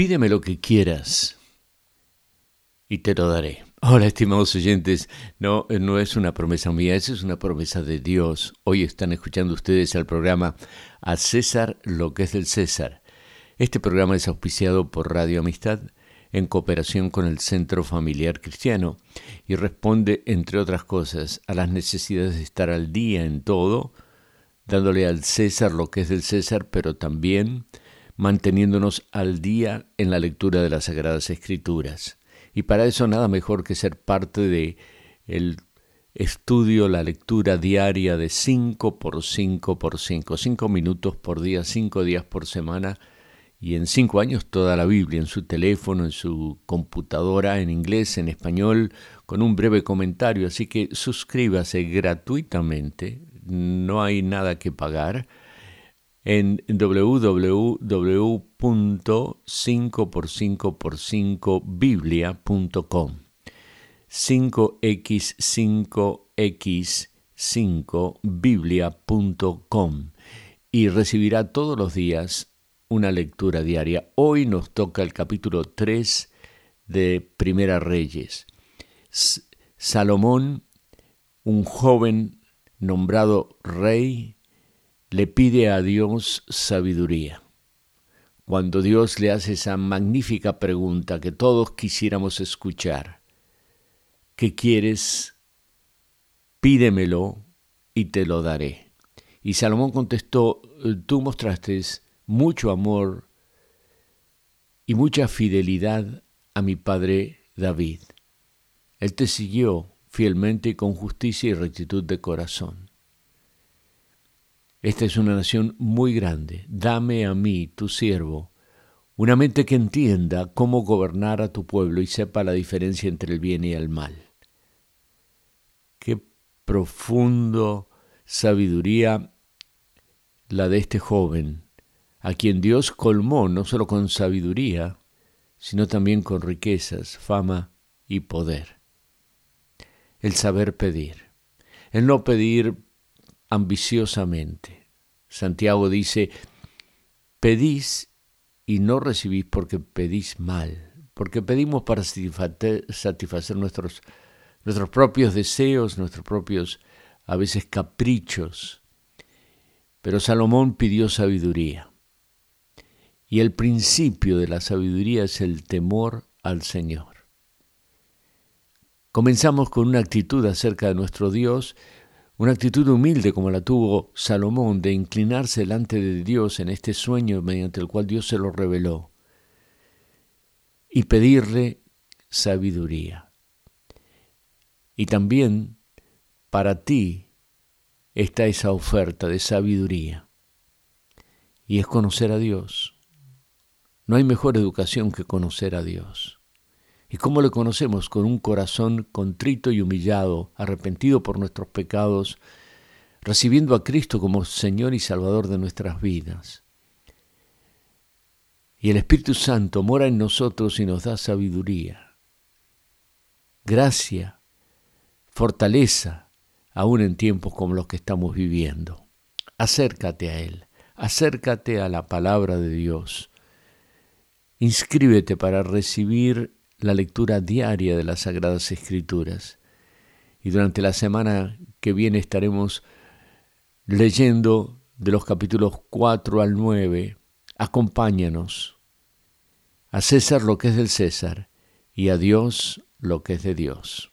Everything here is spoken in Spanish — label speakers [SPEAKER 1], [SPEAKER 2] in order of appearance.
[SPEAKER 1] Pídeme lo que quieras y te lo daré. Hola, estimados oyentes. No, no es una promesa mía, esa es una promesa de Dios. Hoy están escuchando ustedes el programa A César lo que es del César. Este programa es auspiciado por Radio Amistad en cooperación con el Centro Familiar Cristiano y responde, entre otras cosas, a las necesidades de estar al día en todo, dándole al César lo que es del César, pero también manteniéndonos al día en la lectura de las Sagradas Escrituras. Y para eso nada mejor que ser parte de el estudio, la lectura diaria de 5 por 5 por 5, 5 minutos por día, 5 días por semana, y en cinco años toda la Biblia en su teléfono, en su computadora, en inglés, en español, con un breve comentario. Así que suscríbase gratuitamente, no hay nada que pagar, en www.5x5x5biblia.com 5x5x5biblia.com y recibirá todos los días una lectura diaria. Hoy nos toca el capítulo 3 de Primera Reyes. Salomón, un joven nombrado rey, le pide a Dios sabiduría. Cuando Dios le hace esa magnífica pregunta que todos quisiéramos escuchar, ¿qué quieres? Pídemelo y te lo daré. Y Salomón contestó, tú mostraste mucho amor y mucha fidelidad a mi padre David. Él te siguió fielmente con justicia y rectitud de corazón. Esta es una nación muy grande. Dame a mí, tu siervo, una mente que entienda cómo gobernar a tu pueblo y sepa la diferencia entre el bien y el mal. Qué profundo sabiduría la de este joven a quien Dios colmó no solo con sabiduría, sino también con riquezas, fama y poder. El saber pedir, el no pedir ambiciosamente. Santiago dice, pedís y no recibís porque pedís mal, porque pedimos para satisfacer nuestros, nuestros propios deseos, nuestros propios a veces caprichos. Pero Salomón pidió sabiduría. Y el principio de la sabiduría es el temor al Señor. Comenzamos con una actitud acerca de nuestro Dios, una actitud humilde como la tuvo Salomón de inclinarse delante de Dios en este sueño mediante el cual Dios se lo reveló y pedirle sabiduría. Y también para ti está esa oferta de sabiduría y es conocer a Dios no hay mejor educación que conocer a Dios. ¿Y cómo le conocemos? Con un corazón contrito y humillado, arrepentido por nuestros pecados, recibiendo a Cristo como Señor y Salvador de nuestras vidas. Y el Espíritu Santo mora en nosotros y nos da sabiduría, gracia, fortaleza, aún en tiempos como los que estamos viviendo. Acércate a Él, acércate a la palabra de Dios Inscríbete para recibir la lectura diaria de las Sagradas Escrituras. Y durante la semana que viene estaremos leyendo de los capítulos 4 al 9. Acompáñanos. A César lo que es del César y a Dios lo que es de Dios.